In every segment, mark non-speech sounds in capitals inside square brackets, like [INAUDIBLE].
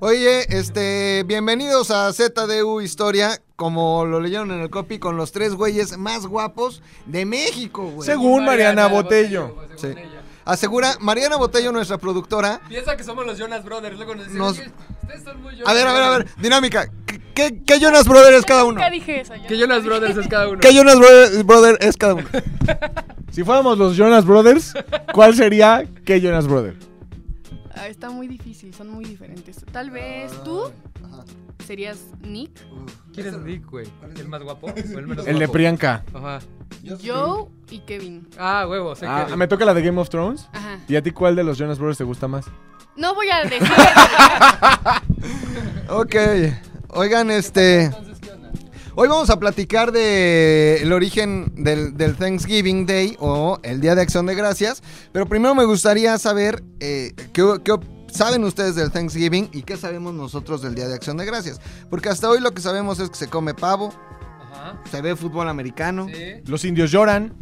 Oye, este, bienvenidos a ZDU Historia, como lo leyeron en el copy, con los tres güeyes más guapos de México, güey. Según Mariana Botello. según Sí. ella. Asegura Mariana Botello, nuestra productora. Piensa que somos los Jonas Brothers. Luego nos dicen, Nos- "Oye, ustedes son muy Jonas A ver, a ver, a ver, Brothers". dinámica. ¿Qué, qué, qué Jonas Brothers es cada uno? Nunca dije eso. no Jonas. Brothers es cada uno. ¿Qué Jonas Bro- Brothers es cada uno? Si fuéramos los Jonas Brothers, ¿cuál sería qué Jonas Brother? Ah, está muy difícil, son muy diferentes. Tal vez tú Ajá. serías Nick, ¿Quién es Nick, güey? ¿El más guapo? [LAUGHS] ¿O el menos El de? Priyanka. Ajá. Joe y Kevin. Ah, huevo, sé Ah. ¿Me toca la de Game of Thrones? Ajá. ¿Y a ti cuál de los Jonas Brothers te gusta más? No voy a decir. [LAUGHS] Ok. Oigan, este. Hoy vamos a platicar de el origen del, del Thanksgiving Day o el Día de Acción de Gracias. Pero primero me gustaría saber eh, qué, saben ustedes del Thanksgiving y qué sabemos nosotros del Día de Acción de Gracias. Porque hasta hoy lo que sabemos es que se come pavo, Ajá. se ve fútbol americano, Sí. Los indios lloran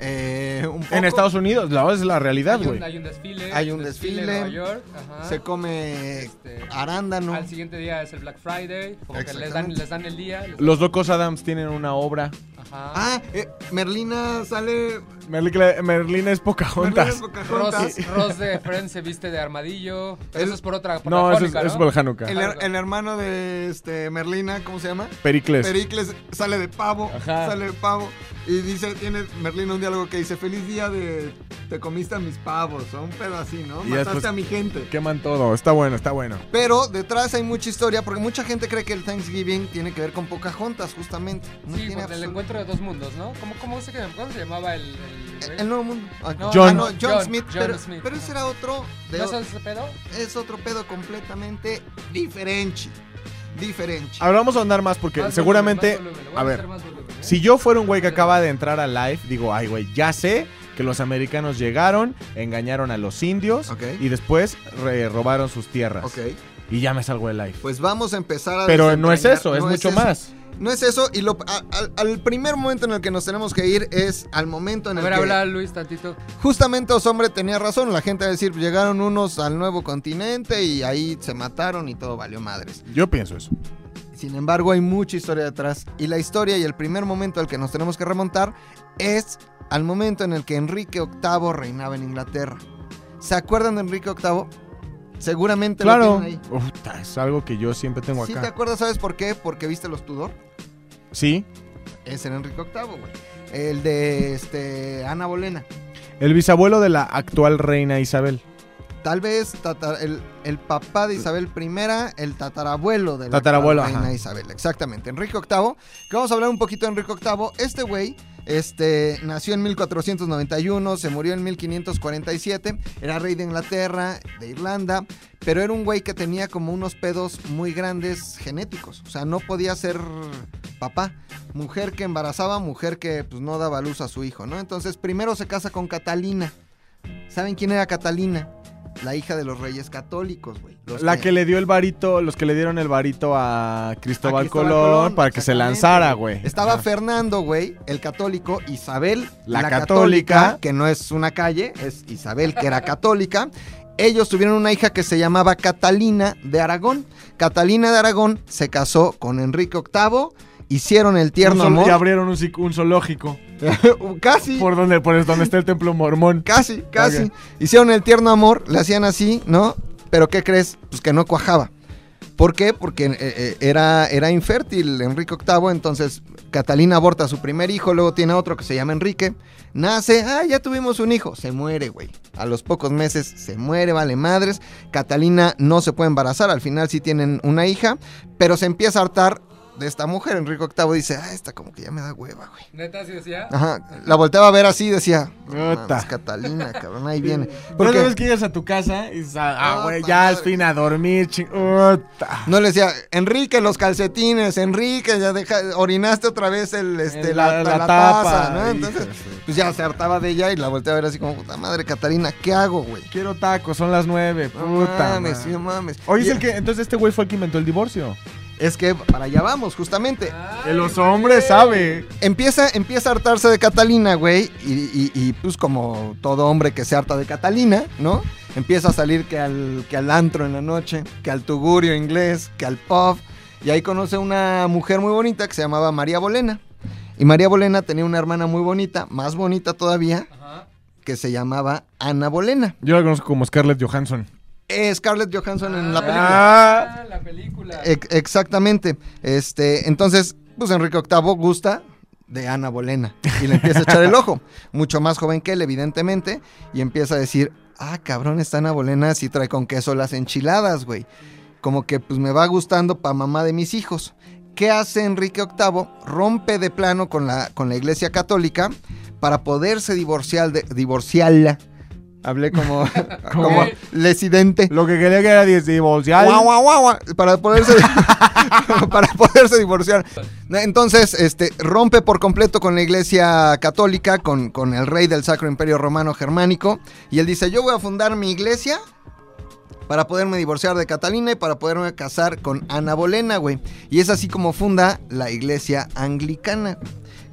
eh, un poco, en Estados Unidos. La es la realidad, Hay un, güey. hay un desfile. Hay un desfile. en Nueva York. Ajá. se come Este, arándano. Al siguiente día es el Black Friday. Como que les dan, les dan el día. les- Los locos Adams tienen una obra. Ajá. Ah, eh, Merlina sale. Merlina, Merlina es Merlina Pocahontas. es Pocahontas. Ross, Ross de Friends se viste de armadillo. Pero El- eso es por otra. Por No, la eso es, jónica, eso es ¿no? por el Hanukkah. El, her- el hermano de este Merlina, ¿cómo se llama? Pericles. Pericles sale de pavo, Ajá. sale de pavo y dice, tiene Merlina un diálogo que dice, feliz día de te comiste a mis pavos, o un pedo así, ¿no? Y Mataste después- a mi gente. Queman todo. Está bueno, está bueno. Pero detrás hay mucha historia porque mucha gente cree que el Thanksgiving tiene que ver con Pocahontas, justamente. No Sí, tiene por el absolut- encuentro de dos mundos, ¿no? ¿Cómo, cómo, se, cómo se llamaba el. el, El nuevo mundo. Ah, No, John. ah, no, John, John, Smith, John pero, Smith, pero ajá. ese era otro. de ¿No o- sabes ese pedo? es otro pedo completamente diferente. Diferente. Ahora vamos a andar más porque Más seguramente. volumen, más volumen, le voy a ver, meter más volumen, ¿eh? Si yo fuera un güey que acaba de entrar a live, digo, ay, güey, ya sé que los americanos llegaron, engañaron a los indios y después re- robaron sus tierras. Ok. Y ya me salgo de live. Pues vamos a empezar a Pero no es eso, es no mucho eso. más. No es eso, y lo, a- al, al primer momento en el que nos tenemos que ir es al momento en A el ver, que habla Luis tantito. justamente Osombre tenía razón, la gente va a decir, llegaron unos al nuevo continente y ahí se mataron y todo valió madres. Yo pienso eso. Sin embargo, hay mucha historia detrás, y la historia y el primer momento al que nos tenemos que remontar es al momento en el que Enrique VIII reinaba en Inglaterra. ¿Se acuerdan de Enrique VIII? Seguramente lo Claro. tienen ahí. Uf, es algo que yo siempre tengo ¿Sí te acá. acuerdas? ¿Sabes por qué? Porque viste los Tudor. Sí. Es el Enrique VIII, güey. El de este Ana Bolena. El bisabuelo de la actual reina Isabel. Tal vez el, el papá de Isabel I, el tatarabuelo de la Tatarabuelo, reina ajá. Isabel. Exactamente. Enrique VIII. Que vamos a hablar un poquito de Enrique VIII. Este güey este, nació en 1491, se murió en 1547. Era rey de Inglaterra, de Irlanda. Pero era un güey que tenía como unos pedos muy grandes genéticos. O sea, no podía ser papá. Mujer que embarazaba, mujer que pues, no daba luz a su hijo, ¿no? Entonces primero se casa con Catalina. ¿Saben quién era Catalina? La hija de los reyes católicos, güey. La que le dio el varito, los que le dieron el varito a Cristóbal, a Cristóbal Colón, para que se lanzara, güey. Estaba Ajá. Fernando, güey, el católico, Isabel, La la, católica. católica, que no es una calle, es Isabel, que era católica. Ellos tuvieron una hija que se llamaba Catalina de Aragón. Catalina de Aragón se casó con Enrique VIII, hicieron el tierno amor. Y abrieron un, un zoológico. [LAUGHS] Casi. Por donde, por donde está el templo mormón. Casi, casi. Hicieron el tierno amor, le hacían así, ¿no? Pero ¿qué crees? Pues que no cuajaba. ¿Por qué? Porque eh, eh, era, era infértil Enrique VIII, entonces Catalina aborta a su primer hijo, luego tiene otro que se llama Enrique, nace, ah, ya tuvimos un hijo, se muere, güey. A los pocos meses se muere, vale madres. Catalina no se puede embarazar, al final sí tienen una hija, pero se empieza a hartar de esta mujer. Enrique VIII dice, ah, esta como que ya me da hueva, güey. Neta, sí decía. Ajá, la volteaba a ver así y decía, no mames, Catalina, cabrón, ahí viene. [LAUGHS] Porque Porque vez que llegas a tu casa y dices, ah, Puta güey, ya al fin a dormir, ching. Puta. no le decía, Enrique, los calcetines, Enrique, ya deja, orinaste otra vez el, este, El- la, la- la la tapa, taza, ¿no? Entonces, pues ya se hartaba de ella y la volteaba a ver así como, puta madre, Catalina, ¿qué hago, güey? Quiero tacos, son las nueve. No Puta. mames, madre. sí, no mames. Oye, es el que, entonces este güey fue el que inventó el divorcio. Es que para allá vamos, justamente. Los hombres sabe. Empieza, empieza a hartarse de Catalina, güey. Y, y- y, pues como todo hombre que se harta de Catalina, ¿no? empieza a salir que al, que al antro en la noche, que al tugurio inglés, que al pub. Y ahí conoce una mujer muy bonita que se llamaba María Bolena. Y María Bolena tenía una hermana muy bonita, más bonita todavía, Ajá. que se llamaba Ana Bolena. Yo la conozco como Scarlett Johansson. Eh, Scarlett Johansson en la Ah, película. Ah, la película. Ex- exactamente. Este, entonces, pues Enrique VIII gusta de Ana Bolena y le empieza a echar el ojo. [LAUGHS] Mucho más joven que él, evidentemente, y empieza a decir, ah, cabrón, esta Ana Bolena sí trae con queso las enchiladas, güey. Como que pues me va gustando pa' mamá de mis hijos. ¿Qué hace Enrique VIII? Rompe de plano con la, con la iglesia católica para poderse divorciar de, divorciarla. Hablé [LAUGHS] como, como lesidente. Lo que quería que era divorciar. Guau, guau, guau, para poderse [LAUGHS] [LAUGHS] para poderse divorciar. Entonces, este rompe por completo con la iglesia católica, con, con el rey del Sacro Imperio Romano Germánico, y él dice, "Yo voy a fundar mi iglesia para poderme divorciar de Catalina y para poderme casar con Ana Bolena, güey." Y es así como funda la iglesia anglicana,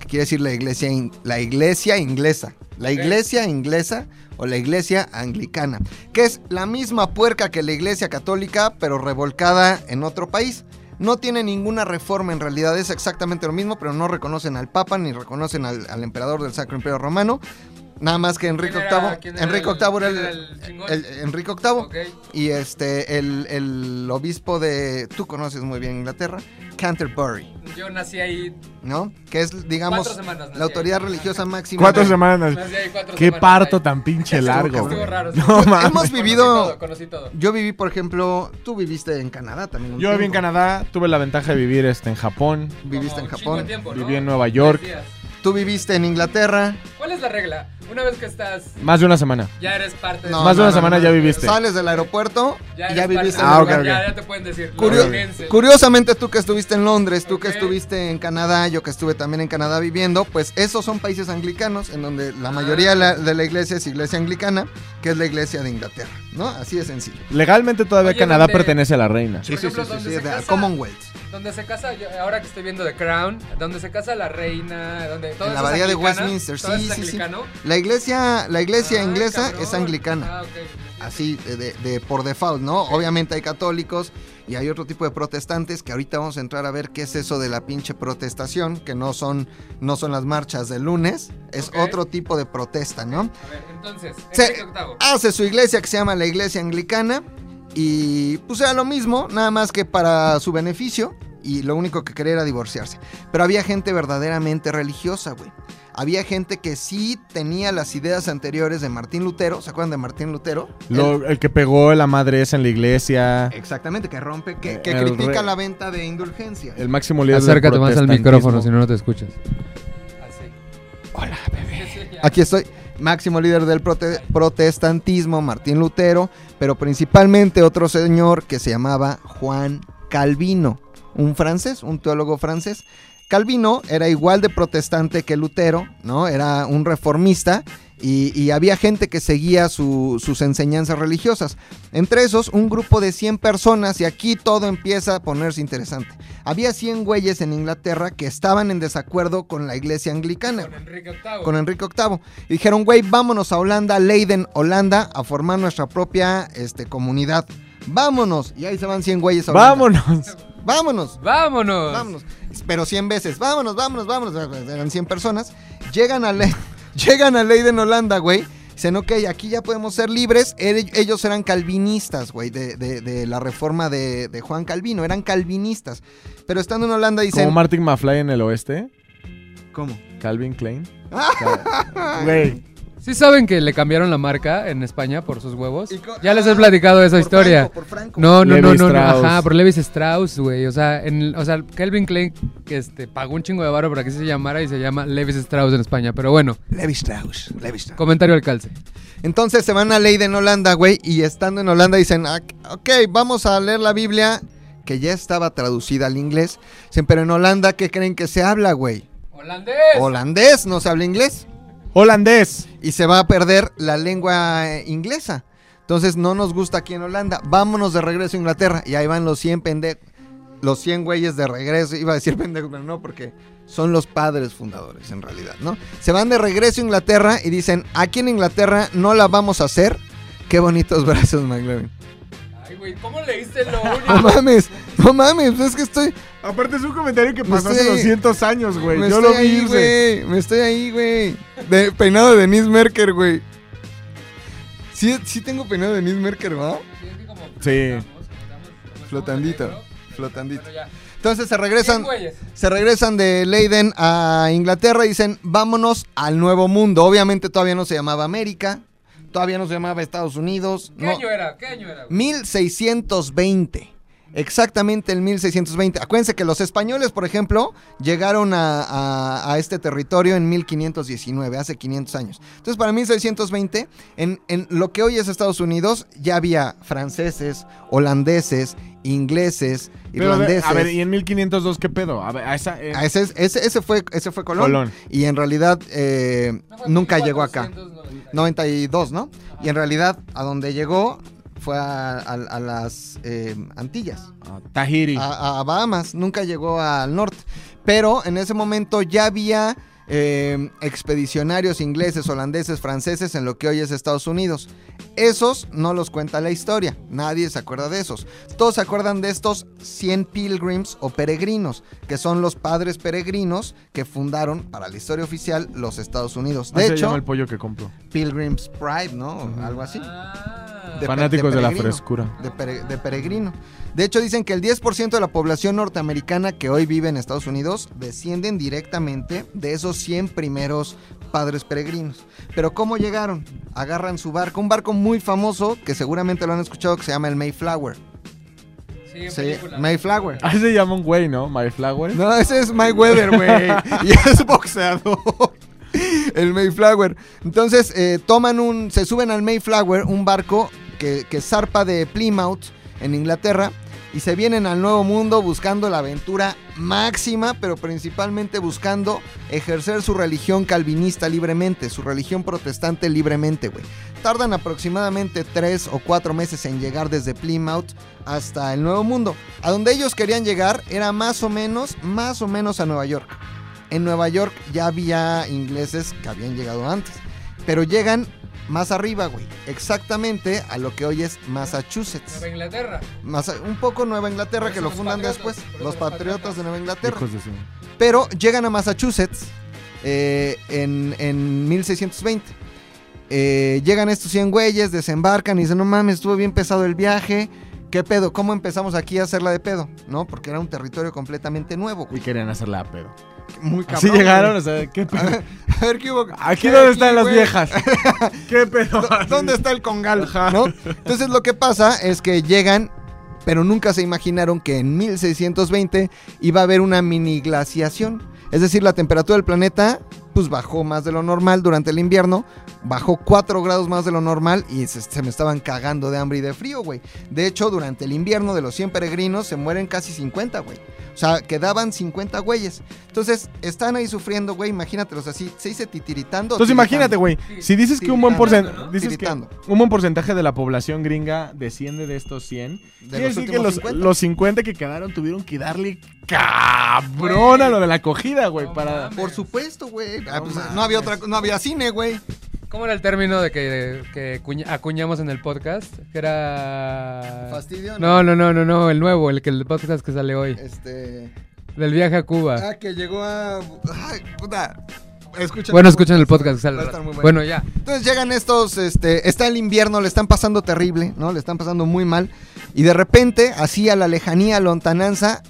quiere decir la iglesia la iglesia inglesa. La iglesia inglesa o la iglesia anglicana, que es la misma puerca que la iglesia católica, pero revolcada en otro país. No tiene ninguna reforma en realidad, es exactamente lo mismo, pero no reconocen al Papa ni reconocen al, al emperador del Sacro Imperio Romano. Nada más que Enrique ¿Quién era- VIII. quién era Enrique el- VIII era el, Enrique VIII. Ok. Y este, el, el obispo de. Tú conoces muy bien Inglaterra, Canterbury, Yo nací ahí ¿no? Que es, digamos, semanas la autoridad ahí. religiosa máxima. Cuatro de- semanas. Nací ahí cuatro Qué semanas parto ahí. tan pinche Estuvo- largo. Raro. No. Hemos Conocí vivido. todo, Conocí todo. Yo viví, por ejemplo, tú viviste en Canadá también. un Yo viví en tiempo. Canadá, tuve la ventaja de vivir este, en Japón, Viviste en Como de Japón. tiempo, ¿no? viví en Nueva York. Tú viviste en Inglaterra. ¿Cuál es la regla? Una vez que estás, más de una semana. ya eres parte No, Más de no, una no, semana no. ya viviste. Sales del aeropuerto ya y eres ya parte viviste del en Ah, lugar, ok, Ya, ok. ya te pueden decir. Curio- londinense. Curiosamente, tú que estuviste en Londres, tú que Ok. estuviste en Canadá, yo que estuve también en Canadá viviendo, pues esos son países anglicanos en donde la mayoría de la, de la iglesia es iglesia anglicana, que es la iglesia de Inglaterra, ¿no? Así de sencillo. Legalmente todavía Oye, Canadá ¿dónde- pertenece a la reina. Sí, ejemplo, ¿dónde se es de casa? Commonwealth. Donde se casa, yo- ahora que estoy viendo The Crown, donde se casa la reina, donde todo En la abadía de Westminster, sí, sí, sí. La iglesia, la iglesia Ah, inglesa cabrón. es anglicana. Ah, ok. Así de, de- de por default, ¿no? Obviamente hay católicos y hay otro tipo de protestantes que ahorita vamos a entrar a ver qué es eso de la pinche protestación, que no son, no son las marchas del lunes, es otro tipo de protesta, ¿no? A ver, entonces, Se- VIII. hace su iglesia que se llama la iglesia anglicana y pues era lo mismo, nada más que para su beneficio y lo único que quería era divorciarse. Pero había gente verdaderamente religiosa, güey. Había gente que sí tenía las ideas anteriores de Martín Lutero, ¿se acuerdan de Martín Lutero? Lo- el que pegó la madre esa en la iglesia. Exactamente, que rompe, que, critica re- la venta de indulgencias. El máximo líder del Acércate más al micrófono si no, no te escuchas. Así. Hola, bebé. Sí, sí, ya. Aquí estoy, máximo líder del prote- protestantismo, Martín Lutero, pero principalmente otro señor que se llamaba Juan Calvino, un francés, un teólogo francés. Calvino era igual de protestante que Lutero, ¿no? Era un reformista y, y había gente que seguía su- sus enseñanzas religiosas. Entre esos, un grupo de 100 personas y aquí todo empieza a ponerse interesante. Había 100 güeyes en Inglaterra que estaban en desacuerdo con la iglesia anglicana Con Enrique VIII. con Enrique VIII. Y dijeron, güey, vámonos a Holanda, Leiden, Holanda, a formar nuestra propia este, comunidad. Vámonos. Y ahí se van 100 güeyes a Holanda. Vámonos. Vámonos. ¡Vámonos! Vámonos. Pero 100 veces. Vámonos, vámonos, vámonos. Eran 100 personas. Llegan a, Le- Llegan a Leiden, Holanda, güey. Dicen, ok, aquí ya podemos ser libres. Ell- Ellos eran calvinistas, güey, de, de- de la reforma de, de Juan Calvino. Eran calvinistas. Pero estando en Holanda dicen... Como Martin McFly en el oeste. ¿Cómo? Calvin Klein. [LAUGHS] Güey. ¿Sí saben que le cambiaron la marca en España por sus huevos? Ya les he Ah, platicado esa por historia. Franco, por Franco. No, no, no, Levi no, no, ajá, por Levis Strauss, güey. O sea, en, o sea, Calvin Klein que este, pagó un chingo de varo para que se llamara y se llama Levis Strauss en España. Pero bueno, Levi Strauss, Levi Strauss. comentario al calce. Entonces se van a Leiden, Holanda, güey, y estando en Holanda dicen, "Ah, ok, vamos a leer la Biblia, que ya estaba traducida al inglés. Dicen, pero en Holanda, ¿qué creen que se habla, güey? ¡Holandés! Holandés, no se habla inglés. Holandés. Y se va a perder la lengua eh, inglesa. Entonces no nos gusta aquí en Holanda. Vámonos de regreso a Inglaterra. Y ahí van los 100 pendejos. Los 100 güeyes de regreso. Iba a decir pendejos, pero no, porque son los padres fundadores en realidad, ¿no? Se van de regreso a Inglaterra y dicen, aquí en Inglaterra no la vamos a hacer. Qué bonitos [LAUGHS] brazos, McLovin. Güey, ¿cómo leíste lo [LAUGHS] No único? mames, no mames, pues es que estoy. Aparte es un comentario que pasó hace estoy- 200 años, güey. me Yo estoy lo vi güey. Me estoy ahí, güey. De peinado de Denise Merker, güey. Sí, sí tengo peinado de Denise Merker, ¿va? Sí, Flotandito, flotandito. Entonces se regresan, se regresan de Leiden a Inglaterra y dicen, vámonos al nuevo mundo. Obviamente todavía no se llamaba América, todavía no se llamaba Estados Unidos. ¿Qué no. año era? ¿Qué año era? güey? 1620. Exactamente el 1620. Acuérdense que los españoles, por ejemplo, llegaron a, a- a este territorio en 1519, hace 500 años. Entonces, para 1620, en, en lo que hoy es Estados Unidos, ya había franceses, holandeses, ingleses, Pero, a ver, irlandeses. a ver, ¿y en 1502 qué pedo? A ver, a esa... eh, Ah, ese, es- ese- ese fue, ese fue Colón. Colón. Y en realidad eh, No, nunca llegó acá. 1490. 92, ¿no? Y en realidad a donde llegó fue a, a- a las eh, Antillas, ah, Tahiri. a, a Bahamas, nunca llegó al norte. Pero en ese momento ya había eh, expedicionarios ingleses, holandeses, franceses en lo que hoy es Estados Unidos. Esos no los cuenta la historia, nadie se acuerda de esos. Todos se acuerdan de estos 100 pilgrims o peregrinos, que son los padres peregrinos que fundaron para la historia oficial los Estados Unidos. De se hecho, llama el pollo que compro. Pilgrim's Pride, ¿no? O Algo así. De- Fanáticos de, la frescura. De, pere- de peregrino. De hecho, dicen que el 10% de la población norteamericana que hoy vive en Estados Unidos descienden directamente de esos 100 primeros padres peregrinos. Pero ¿cómo llegaron? Agarran su barco, un barco muy famoso que seguramente lo han escuchado que se llama el Mayflower. Sí. Mayflower. Así se llama un güey, ¿no? My Flower. No, ese es Mayweather, güey. [LAUGHS] y es boxeador. El Mayflower. Entonces, eh, toman un. Se suben al Mayflower, un barco que, zarpa de Plymouth, en Inglaterra. Y se vienen al nuevo mundo buscando la aventura máxima, pero principalmente buscando ejercer su religión calvinista libremente, su religión protestante libremente, güey. Tardan aproximadamente tres o cuatro meses en llegar desde Plymouth hasta el Nuevo Mundo. A donde ellos querían llegar era más o menos, más o menos a Nueva York. En Nueva York ya había ingleses que habían llegado antes, pero llegan más arriba, güey. Exactamente a lo que hoy es Massachusetts. Nueva Inglaterra. Un poco Nueva Inglaterra que lo fundan después, los los patriotas patriotas. de Nueva Inglaterra. De Pero llegan a Massachusetts eh, en, en 1620. Eh, llegan estos 100 güeyes, desembarcan y dicen, no mames, estuvo bien pesado el viaje. ¿Qué pedo? ¿Cómo empezamos aquí a hacerla de pedo? ¿No? Porque era un territorio completamente nuevo, Y queron hacerla a pedo. Muy cabrón. Así llegaron, güey. o sea, ¿qué [LAUGHS] A pedo? ver, a ver, ¿qué hubo? Aquí ¿Qué donde están las viejas. [LAUGHS] ¿Qué pedo? ¿Dó- ¿Dónde está el congal? ¿no? Entonces lo que pasa es que llegan, pero nunca se imaginaron que en 1620 iba a haber una mini glaciación. Es decir, la temperatura del planeta pues bajó más de lo normal durante el invierno, bajó 4 grados más de lo normal y se, se me estaban cagando de hambre y de frío, güey. De hecho, durante el invierno de los 100 peregrinos se mueren casi 50, güey. O sea, quedaban 50 güeyes. Entonces, están ahí sufriendo, güey, imagínatelos así, se dice titiritando. Entonces imagínate, güey. Si dices que un buen porcentaje. ¿no? Dices que Tiritando. un buen porcentaje de la población gringa desciende de estos 100. De Quiere los decir que los 50. los 50 que quedaron tuvieron que darle cabrón a lo de la acogida, güey. No para. mames. Por supuesto, güey. Ah, No pues, no había otra, no había cine, güey. ¿Cómo era el término de que, que cuña- acuñamos en el podcast? Que era... Fastidio. No, no, no, no, no, el nuevo, el que el podcast que sale hoy. Este. Del viaje a Cuba. Ah, que llegó a. Ay, puta. Escucha Bueno, escuchen el podcast sale. Muy Bueno, ya. Entonces llegan estos, este, está el invierno, le están pasando terrible, ¿no? Le están pasando muy mal. Y de repente, así a la lejanía, lontananza,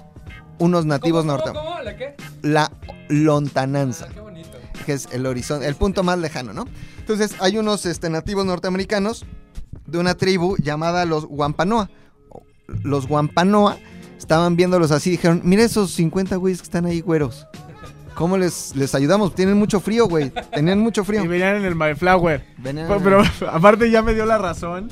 unos nativos ¿Cómo, norte. cómo, cómo? ¿La qué? La lontananza. Ah, qué bonito. que es el horizonte, el punto más lejano, ¿no? Entonces hay unos este, nativos norteamericanos de una tribu llamada los Wampanoa. Los Wampanoa estaban viéndolos así y dijeron, mira esos 50 güeyes que están ahí güeros. ¿Cómo les, les ayudamos? Tienen mucho frío, güey. Tenían mucho frío. Y venían en el My Flower. Venían- Pero, pero, [LAUGHS] aparte ya me dio la razón.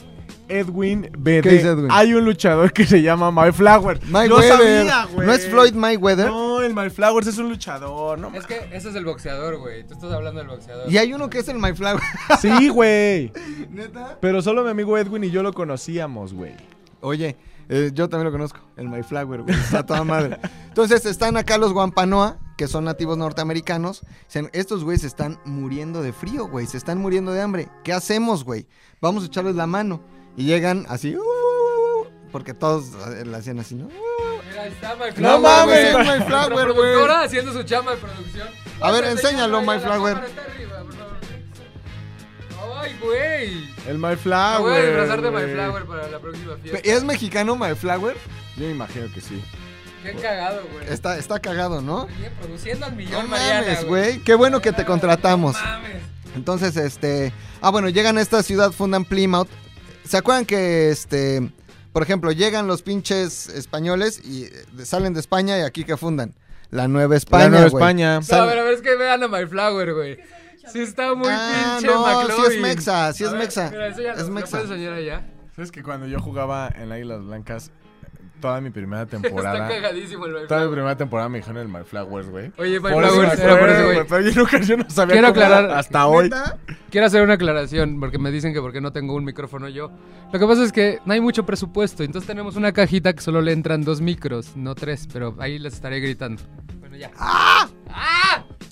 Edwin BD. ¿Qué dice Edwin? Hay un luchador que se llama My Flower. Mayweather. sabía, güey. ¿No es Floyd Mayweather? No, el My Flowers es un luchador. No, Es que ese es el boxeador, güey. Tú estás hablando del boxeador. Y hay uno que es el Mayflower. [LAUGHS] Sí, güey. ¿Neta? Pero solo mi amigo Edwin y yo lo conocíamos, güey. Oye, eh, yo también lo conozco, el Mayflower, güey. Está toda madre. Entonces están acá los Wampanoa, que son nativos norteamericanos, dicen, estos güeyes se están muriendo de frío, güey, se están muriendo de hambre. ¿Qué hacemos, güey? Vamos a echarles la mano. Y llegan así, "Uh, uh, uh", porque todos eh, la hacían así, ¿no? Mira, ahí está My No Flower, mames, güey. My Flower, Nuestra güey. productora haciendo su chamba de producción. A ver, enséñalo, My Flower. Ay, güey. El My Flower. voy a disfrazar de My. Flower para la próxima fiesta. ¿Es mexicano My Flower? Yo me imagino que sí. Qué cagado, güey. Está, está cagado, ¿no? Oye, produciendo al No millón, Mariana, mames, güey. Qué bueno que te contratamos. No mames. Entonces, este. Ah, bueno, llegan a esta ciudad, fundan Plymouth. ¿Se acuerdan que, este. Por ejemplo, llegan los pinches españoles y eh, salen de España y aquí que fundan? La Nueva España. la Nueva. España. No, a ver, a ver, es que vean a My Flower, güey. Sí está muy Ah, pinche no, sí McLovin. es mexa, sí es ver, mexa. Mira, Es ¿lo mexa. puedes enseñar allá? ¿Sabes que cuando yo jugaba en Águilas Blancas, toda mi primera [LAUGHS] Está temporada. cagadísimo el Toda mi primera temporada me dijeron el My Flowers, güey. Oye, My Por eso Flower, me era por acuerdo, güey. Pero yo nunca, yo no sabía Quiero aclarar- hasta hoy. ¿Neta? Quiero hacer una aclaración, porque me dicen que porque no tengo un micrófono yo. Lo que pasa es que no hay mucho presupuesto, entonces tenemos una cajita que solo le entran dos micros, no tres, pero ahí les estaré gritando. Bueno, ya.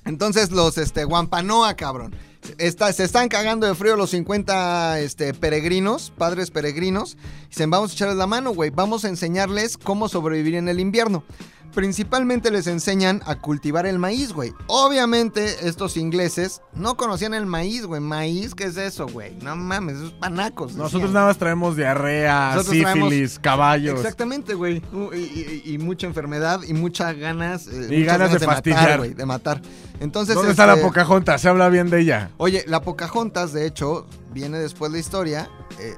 Entonces los este Guampanoa, cabrón. Está- se están cagando de frío los 50 este, peregrinos, padres peregrinos. Dicen, vamos a echarles la mano, güey. Vamos a enseñarles cómo sobrevivir en el invierno. Principalmente les enseñan a cultivar el maíz, güey. Obviamente estos ingleses no conocían el maíz, güey. Maíz, ¿qué es eso, güey? No mames, esos panacos. Nosotros nada más traemos diarrea, Nosotros traemos- sífilis, caballos. Exactamente, güey. Y, y- y mucha enfermedad y muchas ganas. eh, Y muchas ganas de matar, fastidiar. güey, de matar. Entonces, ¿Dónde está la este, Pocahontas? Se habla bien de ella. Oye, la Pocahontas, de hecho, viene después de la historia. eh,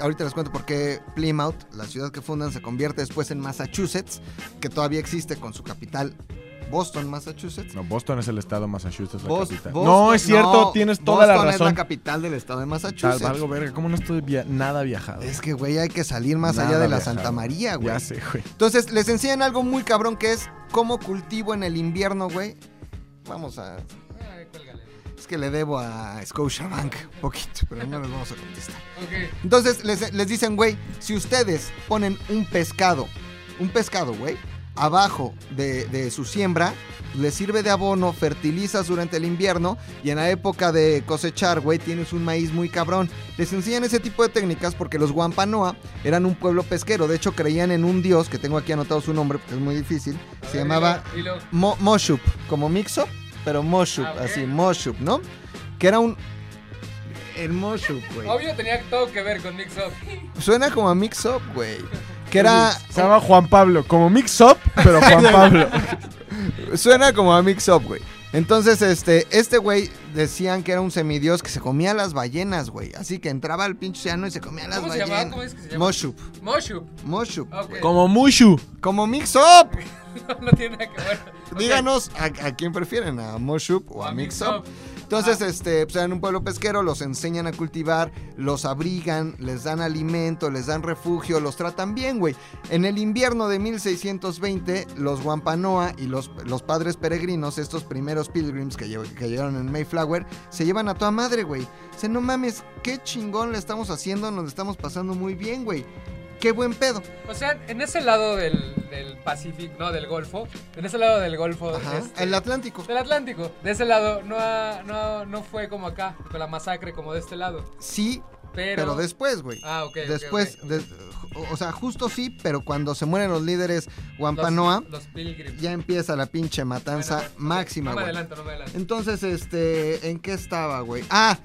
ahorita les cuento por qué Plymouth, la ciudad que fundan, se convierte después en Massachusetts, que todavía existe con su capital Boston, Massachusetts. No, Boston es el estado, Massachusetts la capital. Boston- no, es cierto, no, tienes toda la Boston razón. es la capital del estado de Tal, Massachusetts. valgo verga, ¿cómo no estoy via- nada viajado? Es que, güey, hay que salir más Nada allá de la viajado. Santa María, güey. Ya sé, güey. Entonces, les enseñan algo muy cabrón que es cómo cultivo en el invierno, güey. Vamos a... Ay, cuélgale. Que le debo a Scotiabank un poquito, pero no les vamos a contestar. Ok. Entonces les, les dicen, güey, si ustedes ponen un pescado, un pescado, güey, abajo de, de su siembra, les sirve de abono, fertilizas durante el invierno y en la época de cosechar, güey, tienes un maíz muy cabrón. Les enseñan ese tipo de técnicas porque los Wampanoa eran un pueblo pesquero. De hecho, creían en un dios, que tengo aquí anotado su nombre porque es muy difícil. Se ver, llamaba Moshup, como Mixup, pero Moshup, Ah, así, Moshup, ¿no? Que era un... El Moshup, güey. Obvio tenía todo que ver con Mix Up. [LAUGHS] Suena como a Mix Up, güey. Que era. Se llama Juan Pablo, como Mix Up, pero [LAUGHS] Juan Pablo. [LAUGHS] Suena como a Mix Up, güey. Entonces, este, este güey decían que era un semidios que se comía las ballenas, güey. Así que entraba al pinche océano y se comía las ¿Cómo se ballenas. llamaba? ¿Cómo es que se llama? Moshup. Moshup. Moshup. Como Mushu. Como Mix Up. no tiene nada que ver. Díganos a, a quién prefieren, a Moshup o a Mix Up. Entonces, este, pues en un pueblo pesquero los enseñan a cultivar, los abrigan, les dan alimento, les dan refugio, los tratan bien, güey. En el invierno de 1620, los Wampanoa y los, los padres peregrinos, estos primeros pilgrims que, lle- que llegaron en Mayflower, se llevan a toda madre, güey. Dice, no mames, qué chingón le estamos haciendo, nos estamos pasando muy bien, güey. Qué buen pedo. O sea, en ese lado del, del Pacífico, no, del Golfo, en ese lado del Golfo, Ajá. este, El Atlántico. del Atlántico, de ese lado no, ha- no, no fue como acá, con la masacre como de este lado. Sí, Pero, pero después, güey. Ah, ok. Después, de- o sea, justo sí, pero cuando se mueren los líderes Los- Wampanoa, Los, Pilgrims. ya empieza la pinche matanza Bueno, máxima, No me güey. adelanto, no me adelanto. Entonces, este, ¿en qué estaba, güey? Ah.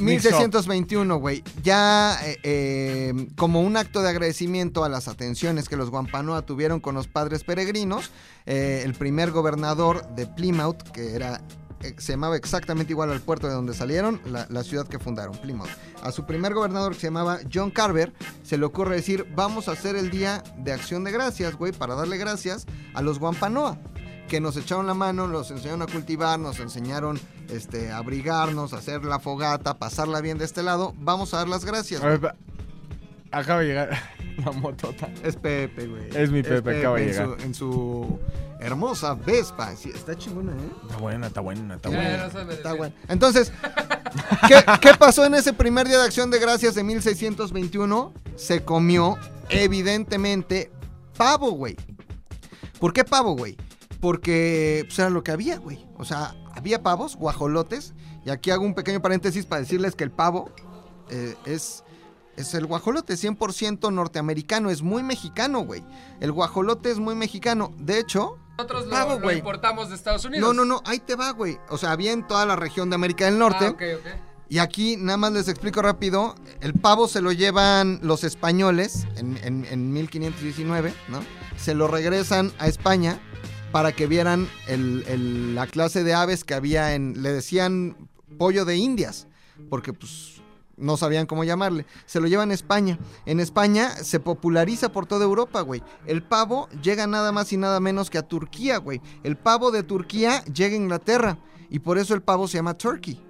1621, güey. Ya eh, eh, como un acto de agradecimiento a las atenciones que los Wampanoa tuvieron con los padres peregrinos, eh, el primer gobernador de Plymouth, que era se llamaba exactamente igual al puerto de donde salieron, la, la ciudad que fundaron, Plymouth. A su primer gobernador que se llamaba John Carver, se le ocurre decir, vamos a hacer el día de acción de gracias, güey, para darle gracias a los Wampanoa que nos echaron la mano, nos enseñaron a cultivar, nos enseñaron este, a abrigarnos, a hacer la fogata, pasarla bien de este lado. Vamos a dar las gracias. A ver, pa- Acaba de llegar [LAUGHS] la motota. Es Pepe, güey. Es mi Pepe, acaba de en llegar. Su, en su hermosa Vespa. Sí, está chingona, ¿eh? Está buena, está buena, está buena. Está bueno. Entonces, ¿qué, qué pasó en ese primer día de acción de gracias de 1621? Se comió, evidentemente, pavo, güey. ¿Por qué pavo, güey? Porque pues, era lo que había, güey. O sea, había pavos, guajolotes. Y aquí hago un pequeño paréntesis para decirles que el pavo eh, es, es el guajolote, 100% norteamericano. Es muy mexicano, güey. El guajolote es muy mexicano. De hecho, Nosotros lo, Pavo, lo güey. importamos de Estados Unidos. no, no, no, ahí te va, güey. O sea, había en toda la región de América del Norte. Ah, ok, ok. Y aquí nada más les explico rápido. El pavo se lo llevan los españoles en, en- en 1519, ¿no? Se lo regresan a España para que vieran la clase de aves que había en... Le decían pollo de indias, porque pues no sabían cómo llamarle. Se lo llevan a España. En España se populariza por toda Europa, güey. El pavo llega nada más y nada menos que a Turquía, güey. El pavo de Turquía llega a Inglaterra. Y por eso el pavo se llama turkey.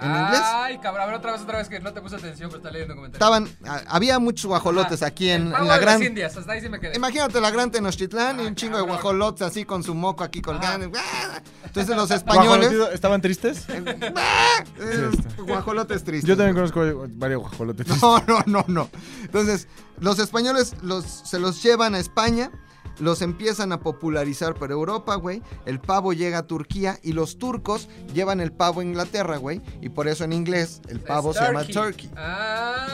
En inglés. Ay, cabrón, a ver otra vez, otra vez que no te puse atención, pero está leyendo comentarios. Estaban, a- había muchos guajolotes Ajá. aquí El en, en la de gran. las Indias, hasta ahí sí me quedé. Imagínate la gran Tenochtitlán y Ah, un chingo de cabrón. guajolotes así con su moco aquí colgando. Entonces los [LAUGHS] españoles. ¿Guajolotido- ¿Estaban tristes? [LAUGHS] eh, está. guajolotes tristes. Yo también conozco varios guajolotes [LAUGHS] tristes. No, no, no, no. Entonces, los españoles los, se los llevan a España, los empiezan a popularizar por Europa, güey. El pavo llega a Turquía y los turcos llevan el pavo a Inglaterra, güey. Y por eso en inglés el pavo Es se llama turkey. Ah.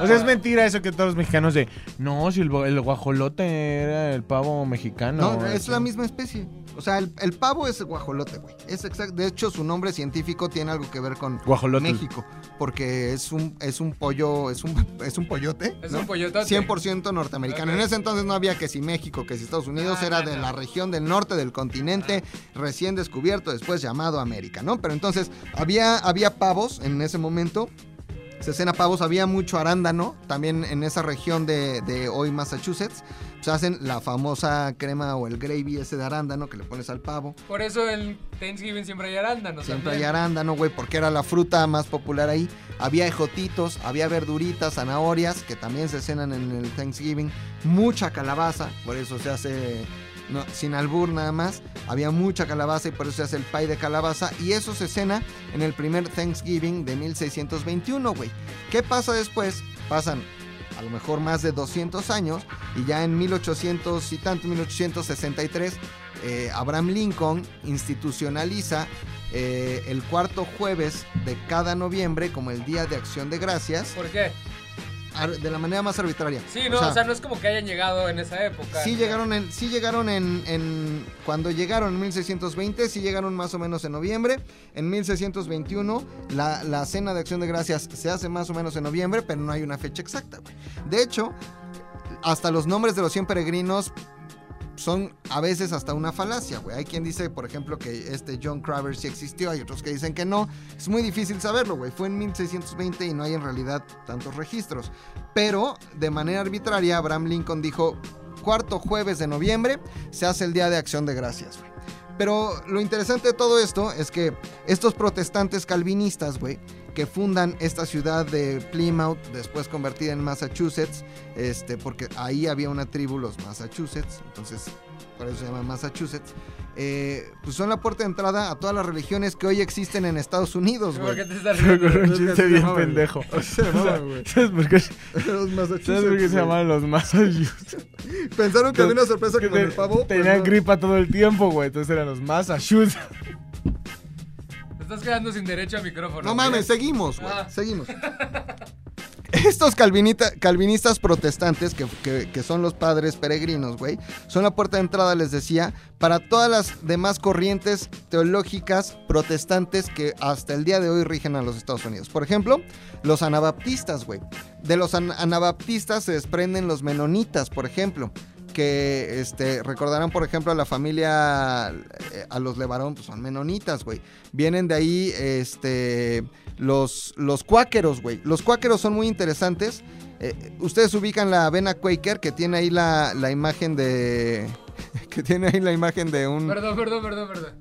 O sea, es mentira eso que todos los mexicanos de... No, si el, el guajolote era el pavo mexicano. No, es la misma especie. O sea, el, el pavo es el guajolote, güey. Es exacto. De hecho, su nombre científico tiene algo que ver con Guajolotl. México. Porque es un, es un pollo, es un, [LAUGHS] es un pollote. Es ¿no? un pollotote. 100% norteamericano. En ese entonces no había que si México, que si Estados Unidos, Ah, era no, de no. la región del norte del continente, recién descubierto, después llamado América, ¿no? Pero entonces había, había pavos en ese momento. Se cena pavos, había mucho arándano, también en esa región de, de hoy Massachusetts. Se hacen la famosa crema o el gravy ese de arándano que le pones al pavo. Por eso en Thanksgiving siempre hay arándanos. Siempre hay arándano, güey, porque era la fruta más popular ahí. Había ejotitos, había verduritas, zanahorias, que también se cenan en el Thanksgiving. Mucha calabaza, por eso se hace no, sin albur nada más. Había mucha calabaza y por eso se hace el pie de calabaza. Y eso se cena en el primer Thanksgiving de 1621, güey. ¿Qué pasa después? Pasan a lo mejor más de 200 años y ya en 1800 y tanto, 1863, eh, Abraham Lincoln institucionaliza eh, el cuarto jueves de cada noviembre como el Día de Acción de Gracias, ¿Por qué? De la manera más arbitraria. Sí, no, o sea, no es como que hayan llegado en esa época. Sí llegaron en, sí llegaron en, en- cuando llegaron en 1620, sí llegaron más o menos en noviembre. En 1621 la, la cena de acción de gracias se hace más o menos en noviembre, pero no hay una fecha exacta. güey. De hecho, hasta los nombres de los 100 peregrinos son a veces hasta una falacia, güey. Hay quien dice, por ejemplo, que este John Craver sí existió, hay otros que dicen que no. Es muy difícil saberlo, güey. Fue en 1620 y no hay en realidad tantos registros. Pero de manera arbitraria, Abraham Lincoln dijo, cuarto jueves de noviembre se hace el Día de Acción de Gracias, güey. Pero lo interesante de todo esto es que estos protestantes calvinistas, güey, que fundan esta ciudad de Plymouth, después convertida en Massachusetts, este, porque ahí había una tribu, los Massachusetts, entonces por eso se llama Massachusetts, eh, pues son la puerta de entrada a todas las religiones que hoy existen en Estados Unidos, ¿Por güey. qué te estás riendo? con un chiste bien pendejo. [LAUGHS] ¿Sabes por qué? [LAUGHS] Los ¿Sabes por qué se güey. llamaban los Massachusetts? [LAUGHS] Pensaron que había una sorpresa Que con el pavo. pues Tenían no. gripa todo el tiempo, güey. Entonces eran los Massachusetts. Te estás quedando sin derecho a micrófono. No mames, seguimos, güey. Ah. Seguimos. Estos calvinistas protestantes, que, son los padres peregrinos, güey, son la puerta de entrada, les decía, para todas las demás corrientes teológicas protestantes que hasta el día de hoy rigen a los Estados Unidos. Por ejemplo, los anabaptistas, güey. De los an- anabaptistas se desprenden los menonitas, por ejemplo. Que este, recordarán, por ejemplo, a la familia, eh, a los Levarón, pues son menonitas, güey. Vienen de ahí, este, los, los cuáqueros, güey. Los cuáqueros son muy interesantes. Eh, ustedes ubican la avena Quaker, que tiene ahí la, la imagen de... [LAUGHS] Que tiene ahí la imagen de un... Perdón, perdón, perdón, perdón.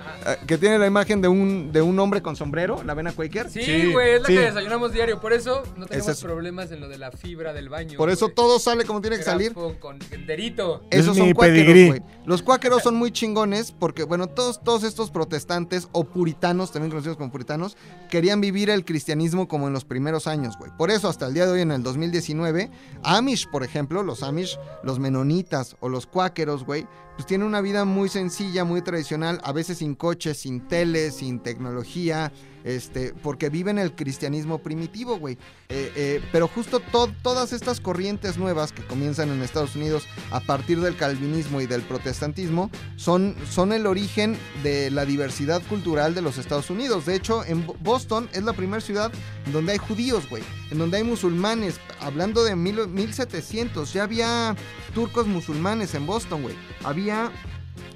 Ajá. eh, que tiene la imagen de un, de un hombre con sombrero, la avena Quaker. Sí, Sí, güey, es la sí. que desayunamos diario. Por eso no tenemos es- problemas en lo de la fibra del baño. Por eso todo sale como tiene que salir. Con enterito. Esos Es son cuáqueros, güey. Los cuáqueros son muy chingones porque, bueno, todos, todos estos protestantes o puritanos, también conocidos como puritanos, querían vivir el cristianismo como en los primeros años, güey. Por eso, hasta el día de hoy, en el 2019, Amish, por ejemplo, los Amish, los menonitas o los cuáqueros, güey, pues tienen una vida muy sencilla, muy tradicional, a veces sin coches, sin tele, sin tecnología, este, porque viven el cristianismo primitivo, güey. Eh, eh, pero justo to- todas estas corrientes nuevas que comienzan en Estados Unidos a partir del calvinismo y del protestantismo son, son el origen de la diversidad cultural de los Estados Unidos. De hecho, en Bo- Boston es la primera ciudad donde hay judíos, güey, en donde hay musulmanes. Hablando de mil- 1700, ya había turcos musulmanes en Boston, güey. Había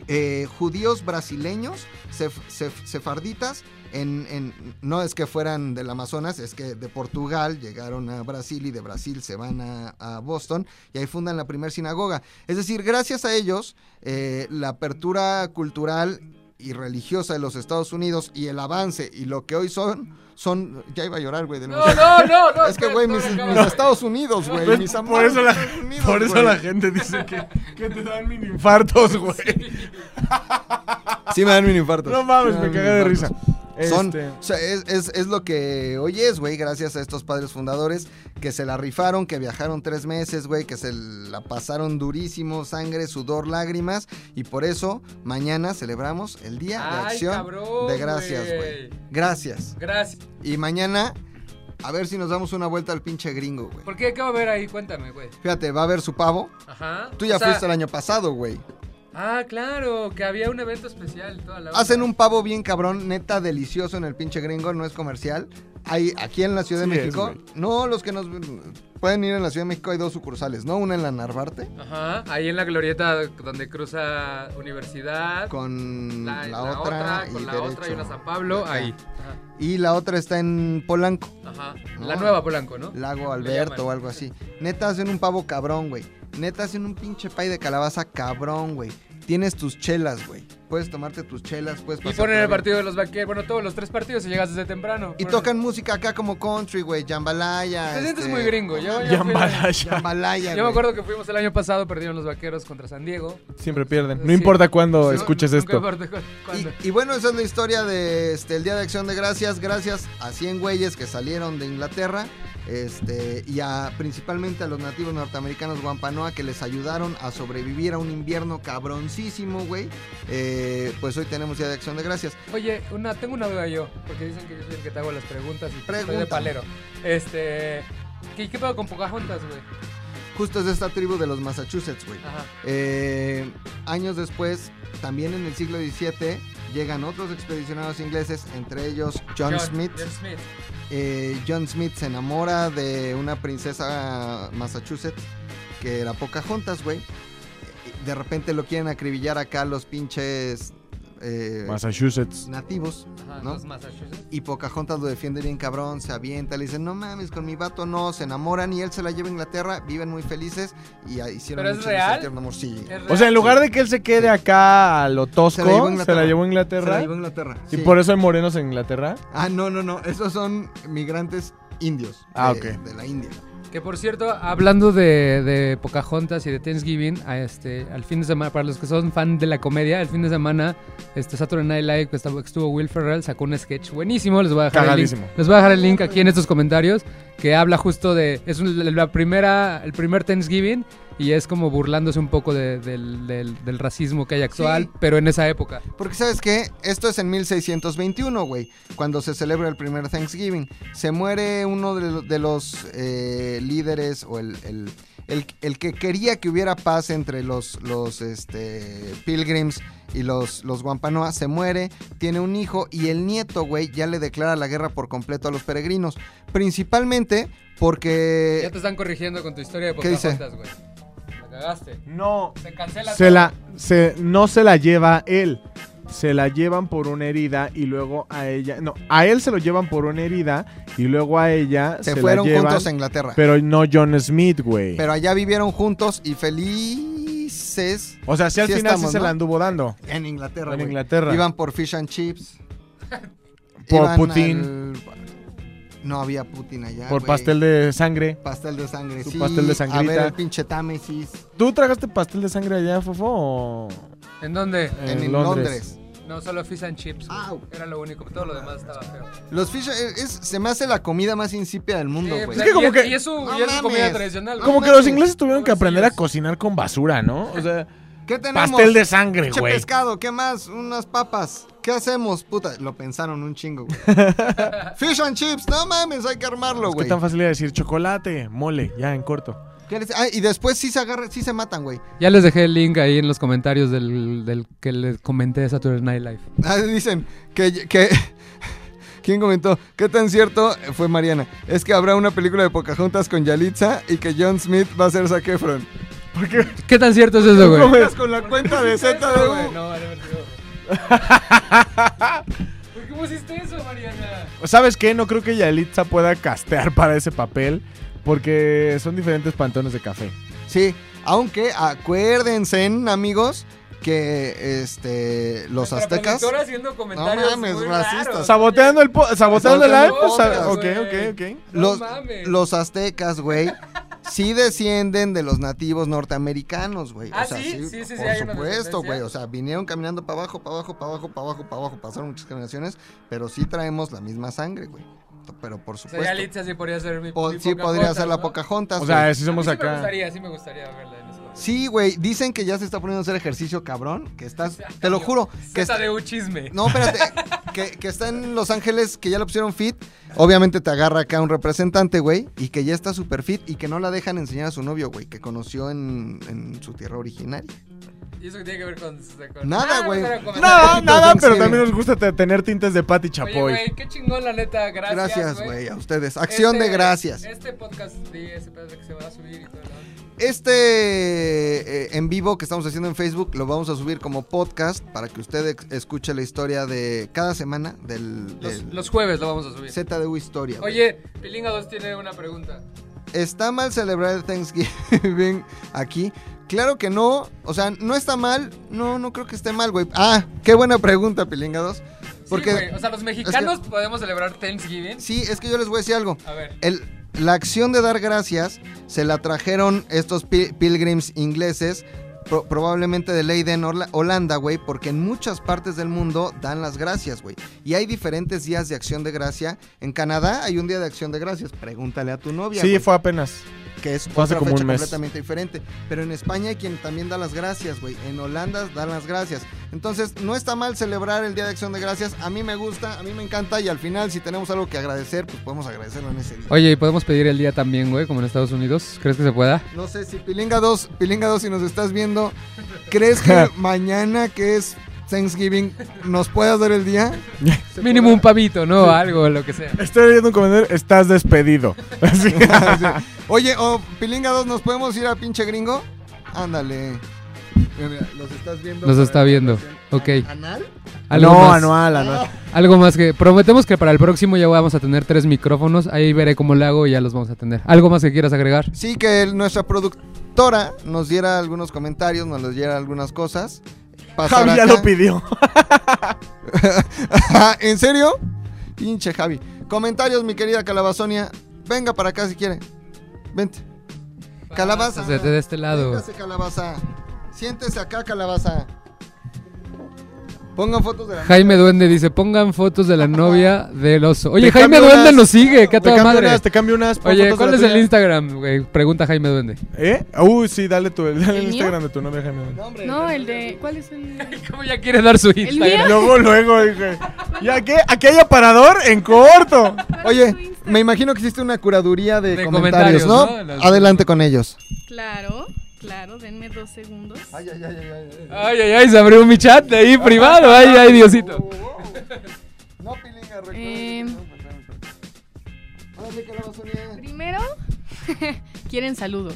eh, judíos brasileños, sef- sef- sefarditas, no es que fueran del Amazonas, es que de Portugal llegaron a Brasil y de Brasil se van a, a Boston y ahí fundan la primera sinagoga. Es decir, gracias a ellos, eh, la apertura cultural y religiosa de los Estados Unidos y el avance y lo que hoy son, son, ya iba a llorar, güey, No, no, no, no. [LAUGHS] es que, güey, mis, mis. Estados Unidos, güey. Pues, mis por amados eso la- Estados Unidos, Por eso la gente dice que, que te dan mini [LAUGHS] infartos, güey. Sí me dan mini infartos. No mames, Sí me dan cagué de risa. Son, Este, o sea, es, es- es lo que hoy es, güey, gracias a estos padres fundadores que se la rifaron, que viajaron tres meses, güey, que se la pasaron durísimo, sangre, sudor, lágrimas, y por eso mañana celebramos el Día de Acción cabrón, de Gracias, güey. Gracias. Gracias. Y mañana, a ver si nos damos una vuelta al pinche gringo, güey. ¿Por qué? ¿Qué va a haber ahí? Cuéntame, güey. Fíjate, va a haber su pavo. Ajá. Tú ya O sea, fuiste el año pasado, güey. Ah, claro, que había un evento especial. Toda la Hacen un pavo bien cabrón, neta delicioso en el pinche gringo, no es comercial. Hay aquí en la Ciudad de Sí México. no, los que nos pueden ir en la Ciudad de México hay dos sucursales, ¿no? Una en la Narvarte Ajá, ahí en la glorieta donde cruza Universidad. con la, la, otra, y con la derecho. otra y una San Pablo, Acá. ahí. Y la otra está en Polanco, Ajá. No. La nueva Polanco, ¿no? Lago Alberto o algo así. Neta hacen un pavo cabrón, güey. Neta hacen un pinche pay de calabaza cabrón, güey. Tienes tus chelas, güey. Puedes tomarte tus chelas, puedes Y ponen el partido de los vaqueros, bueno, todos los tres partidos y llegas desde temprano. Y tocan música acá como country, güey, jambalaya. Te sientes este, muy gringo. Yo, yo, fui- Jambalaya. Jambalaya, yo me acuerdo que fuimos el año pasado, perdieron los vaqueros contra San Diego. siempre pierden. No Sí. importa cuándo No, escuches esto. importa cu- cuándo. Y, y bueno, esa es la historia de este, el Día de Acción de Gracias. Gracias a 100 güeyes que salieron de Inglaterra. Este, y a, principalmente a los nativos norteamericanos Guampanoa que les ayudaron a sobrevivir a un invierno cabroncísimo, güey. Eh, pues hoy tenemos Día de Acción de Gracias. Oye, una, tengo una duda yo, porque dicen que yo soy el que te hago las preguntas y soy de palero. Este, ¿qué, qué pedo con Pocahontas, güey? Justo es de esta tribu de los Massachusetts, güey. Eh, años después, también en el siglo XVII, llegan otros expedicionarios ingleses, entre ellos John, Smith. John Smith. Eh, John Smith se enamora de una princesa Massachusetts que era Pocahontas, güey. De repente lo quieren acribillar acá los pinches eh, Massachusetts. nativos. Ajá, ¿No? los Massachusetts. Y Pocahontas lo defiende bien cabrón, se avienta, le dicen, no mames, con mi vato no, se enamoran y él se la lleva a Inglaterra, viven muy felices y hicieron ¿Pero es real? amor. Sí. Es real. O sea, en lugar de que él se quede acá a lo tosco, Se la llevó a se Inglaterra. la llevó a Se la llevó a Inglaterra. Y sí. por eso hay morenos en Inglaterra. Ah, no, no, no, esos son migrantes indios. Ah, de- ok. De la India. Que por cierto, hablando de, de Pocahontas y de Thanksgiving, a este, al fin de semana, para los que son fan de la comedia, el fin de semana, este Saturday Night Live, que estuvo, Will Ferrell, sacó un sketch buenísimo. Les voy a dejar el link. Les voy a dejar el link aquí en estos comentarios, que habla justo de, es la primera, el primer Thanksgiving y es como burlándose un poco de- del, racismo que hay actual, Sí. pero en esa época. Porque sabes qué, esto es en 1621, güey, cuando se celebra el primer Thanksgiving. Se muere uno de, lo- de los eh, líderes o el, el- el- el que quería que hubiera paz entre los, los este, pilgrims y los, los Wampanoa, se muere, tiene un hijo y el nieto, güey, ya le declara la guerra por completo a los peregrinos. Principalmente porque... Ya te están corrigiendo con tu historia de. Pocahontas, güey. Cagaste. No. Se cancela Se todo. la, se, no se la lleva él. Se la llevan por una herida y luego a ella. No, a él se lo llevan por una herida y luego a ella Se, se, fueron la llevan. juntos a Inglaterra. Pero no John Smith, güey. Pero allá vivieron juntos y felices O sea, si al Sí final estamos, sí se ¿no? la anduvo dando. en Inglaterra. En. Inglaterra. Iban por fish and chips. Por Putin. al- No había Putin allá. por pastel de sangre. Pastel de sangre, Su sí. pastel de A sangrita. ver el pinche Támesis. ¿Tú tragaste pastel de sangre allá, Fofo? o ¿En dónde? En, En Londres. Londres. No, solo fish and chips. Era lo único, todo lo demás estaba feo. Los fish eh, es, se me hace la comida más insípida del mundo, Sí, güey. pues, Es que como y que- Y es su, No y es su comida tradicional. güey. Como que mames. los ingleses tuvieron que aprender a cocinar con basura, ¿no? O sea, ¿Qué tenemos? Pastel de sangre, güey. pescado, ¿qué más? Unas papas. ¿Qué hacemos? Puta, lo pensaron un chingo, güey. [LAUGHS] Fish and chips, no mames, hay que armarlo, Es que güey. tan fácil de decir chocolate, mole, ya en corto. ¿Qué les- Ah, y después sí se agarran, sí se matan, güey. Ya les dejé el link ahí en los comentarios del, del que les comenté de Saturday Night Live. [LAUGHS] Ah, dicen que, que [LAUGHS] ¿Quién comentó? ¿Qué tan cierto fue Mariana? Es que habrá una película de Pocahontas con Yalitza y que John Smith va a ser Zac Efron. ¿Qué tan cierto es eso, güey? Con la cuenta de ZDU. No, vale, [LAUGHS] ¿Por qué pusiste eso, Mariana? ¿Sabes qué? No creo que Yalitza pueda castear para ese papel porque son diferentes pantones de café. Sí, aunque acuérdense, amigos, que este los aztecas. haciendo comentarios mames, muy racistas. raros. Saboteando el po- saboteando el Saboteando el pues, podcast, ok, ok. Los, mames. los aztecas, güey, sí descienden de los nativos norteamericanos, güey. Ah, o sea, ¿sí? Sí, sí, sí, por supuesto, güey. O sea, vinieron caminando para abajo, para abajo, para abajo, para abajo, para abajo. Pasaron muchas generaciones, pero sí traemos la misma sangre, güey. Pero por O sea, supuesto. ya Litza sí podría ser mi, po- mi sí podría ser la ¿no? Pocahontas. O sea, si somos A mí Sí me acá. gustaría, sí me gustaría verla. Sí, güey. Dicen que ya se está poniendo a hacer ejercicio, cabrón. Que estás. Te lo juro. [LAUGHS] Que está- de un chisme. No, espérate. [LAUGHS] que, que está en Los Ángeles, que ya lo pusieron fit. Obviamente te agarra acá un representante, güey. Y que ya está super fit y que no la dejan enseñar a su novio, güey. Que conoció en, en su tierra originaria. ¿Y eso qué tiene que ver con...? con- Nada, güey. Nada, nada, pero también nos gusta te- tener tintes de Patty Oye, Chapoy. güey, qué chingón, la neta. Gracias, Gracias, güey, a ustedes. Acción Este- de gracias. Este podcast, sí, ese que se va a subir y todo. ¿no? Este eh, en vivo que estamos haciendo en Facebook lo vamos a subir como podcast para que usted escuche la historia de cada semana del, Los, del los jueves lo vamos a subir. ZDU Historia. güey. Oye, Pilinga 2 tiene una pregunta. ¿Está mal celebrar el Thanksgiving [LAUGHS] aquí? Claro que no. O sea, no está mal. No, no creo que esté mal, güey. Ah, qué buena pregunta, Pilingados. Porque Sí, o sea, los mexicanos podemos celebrar Thanksgiving. sí, es que yo les voy a decir algo. A ver. El- la acción de dar gracias se la trajeron estos pi- pilgrims ingleses, pro- probablemente de Leiden, Holanda, güey, porque en muchas partes del mundo dan las gracias, güey. Y hay diferentes días de acción de gracia. En Canadá hay un día de acción de gracias. Pregúntale a tu novia. Sí, fue apenas. que es fue hace otra como fecha un mes. completamente diferente. Pero en España hay quien también da las gracias, güey. En Holanda dan las gracias. Entonces, no está mal celebrar el Día de Acción de Gracias. A mí me gusta, a mí me encanta. Y al final, si tenemos algo que agradecer, pues podemos agradecerlo en ese día. Oye, ¿y podemos pedir el día también, güey, como en Estados Unidos? ¿Crees que se pueda? No sé si Pilinga 2, Pilinga 2, si nos estás viendo, ¿crees que [LAUGHS] mañana que es Thanksgiving nos puedas dar el día? ¿Se [LAUGHS] Mínimo un pavito, ¿no? Algo, lo que sea. Estoy leyendo un comentario, estás despedido. [LAUGHS] Así. Sí. Oye, o Pilinga 2, ¿nos podemos ir a pinche gringo? Ándale. Los estás viendo. Los para está viendo. Ok. ¿Anal? Algo no, más, anual, anual. Algo más que... Prometemos que para el próximo ya vamos a tener tres micrófonos. Ahí veré cómo lo hago y ya los vamos a tener. ¿Algo más que quieras agregar? Sí, que el- nuestra productora nos diera algunos comentarios, nos les diera algunas cosas. Javi ya lo pidió. [LAUGHS] ¿En serio? Pinche Javi. Comentarios, mi querida Calabazonia. Venga para acá si quiere. Vente. Calabaza. Pásate de este lado. Véngase, calabaza. Siéntese acá, calabaza. Pongan fotos de la Jaime Duende dice, pongan fotos de la [LAUGHS] novia del oso. Oye, Te Jaime cambio Duende unas- nos sigue, que a Te toda cambio madre. unas, te cambio unas. pon Oye, fotos de ¿cuál la es el tuya. Instagram, güey? Pregunta Jaime Duende. ¿Eh? Uy, sí, dale, tu, dale el, ¿El mío? Instagram de tu novia, Jaime. No, el de. ¿Cuál es [LAUGHS] el.? ¿Cómo ya quiere dar su Instagram? Luego, luego, dije. ¿Ya qué? ¿Aquí hay aparador? En corto. [LAUGHS] Oye, me imagino que hiciste una curaduría de, De comentarios, comentarios, ¿no? ¿no? Adelante con ellos. Claro, claro, denme dos segundos. Ay, ay, ay, ay, ay. Ay, ay, ay, se abrió mi chat de ahí privado. Ay, ay, Diosito. No, pilinga, recuerda. Calabazonia. Primero, [LAUGHS] quieren saludos.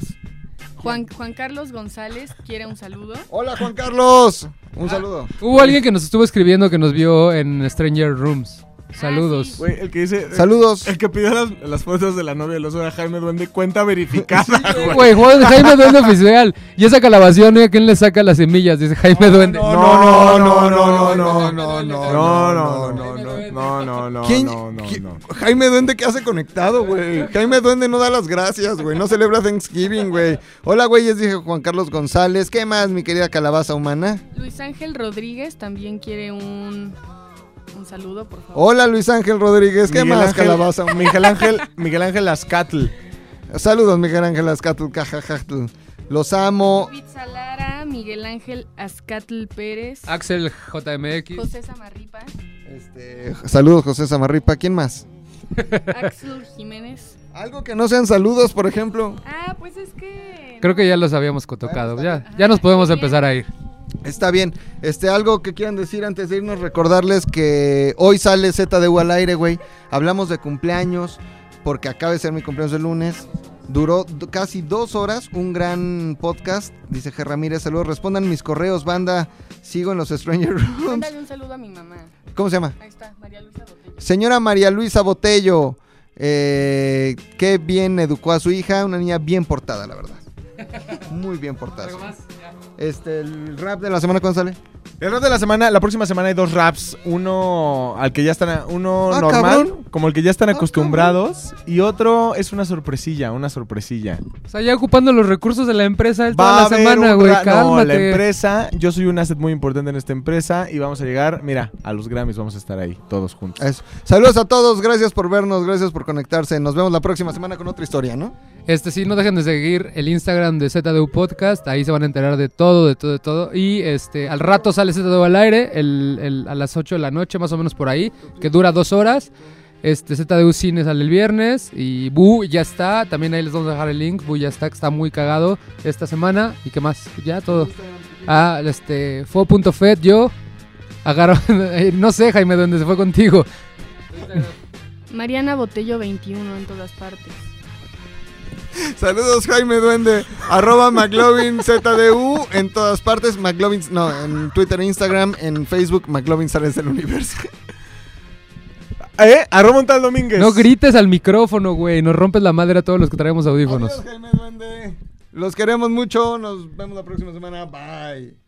Juan, Juan Carlos González quiere un saludo. Hola, Juan Carlos. Un saludo. Hubo alguien que nos estuvo escribiendo que nos vio en Stranger Rooms. Saludos. sí. Güey, el que dice. Saludos. El que pidió las, las fotos de la novia del oso de Jaime Duende, cuenta verificada, güey. Güey, Juan- Jaime Duende oficial. Y esa calabación, ¿a quién le saca las semillas? Dice Jaime Duende. No, no, no, no, no, no, no, no, No, no, no, no, no, no, no, ¿Quién- no, no, no. Jaime Duende, ¿qué hace conectado, güey? Jaime Duende no da las gracias, güey. No celebra Thanksgiving, güey. Hola, güeyes, dije Juan Carlos González. ¿Qué más, mi querida calabaza humana? Luis Ángel Rodríguez también quiere un, un saludo, por favor. Hola, Luis Ángel Rodríguez. ¿Qué Miguel más, Ángel- calabaza? [LAUGHS] Miguel Ángel, [LAUGHS] Miguel Ángel Azcatl. Saludos, Miguel Ángel Azcatl, cajajatl. Los amo. David Salara, Miguel Miguel Ángel Azcatl Pérez, Axel JMX. José Samarripa, Este, saludos, José Samarripa. ¿Quién más? [LAUGHS] Axel Jiménez. Algo que no sean saludos, por ejemplo. Ah, pues es que... Creo que ya los habíamos tocado. Ya, ya nos podemos empezar a ir. Está bien. Este, algo que quieran decir antes de irnos, recordarles que hoy sale ZDU al aire, güey. Hablamos de cumpleaños, porque acaba de ser mi cumpleaños el lunes. Duró casi dos horas, un gran podcast. Dice G. Ramírez, saludos. Respondan mis correos, banda. Sigo en los Stranger Rooms. Mándale un saludo a mi mamá. ¿Cómo se llama? Ahí está, María Luisa Botello. Señora María Luisa Botello. eh, qué bien educó a su hija. Una niña bien portada, la verdad. [LAUGHS] Muy bien portada. Este, el rap de la semana, ¿cuándo sale? El rap de la semana, la próxima semana hay dos raps. Uno al que ya están, uno Ah, normal, cabrón. como el que ya están Ah, acostumbrados, y otro es una sorpresilla, una sorpresilla. O sea, ya ocupando los recursos de la empresa él Va a toda la semana, un güey. No, Cálmate. la empresa, yo soy un asset muy importante en esta empresa y vamos a llegar, mira, a los Grammys vamos a estar ahí, todos juntos. Eso. Saludos a todos, gracias por vernos, gracias por conectarse. Nos vemos la próxima semana con otra historia, ¿no? Este sí, no dejen de seguir el Instagram de ZDU Podcast. Ahí se van a enterar de todo, de todo, de todo. Y este, al rato sale ZDU al aire, el, el- a las 8 de la noche, más o menos por ahí, que dura dos horas. Este, ZDU Cine sale el viernes. Y Bu ya está. También ahí les vamos a dejar el link. Bu ya está, que está muy cagado esta semana. ¿Y qué más? Ya todo. Ah, este, fo.fed, yo. Agarro, [LAUGHS] no sé, Jaime, dónde se fue contigo. Mariana Botello 21 en todas partes. [LAUGHS] Saludos Jaime Duende, arroba McLovin [LAUGHS] ZDU en todas partes, McLovin, no, en Twitter, Instagram, en Facebook, McLovin Sales del Universo. [LAUGHS] ¿Eh? Arroba un tal Domínguez. No grites al micrófono, güey. Nos rompes la madre a todos los que traemos audífonos. Adiós, Jaime Duende. Los queremos mucho, nos vemos la próxima semana, bye.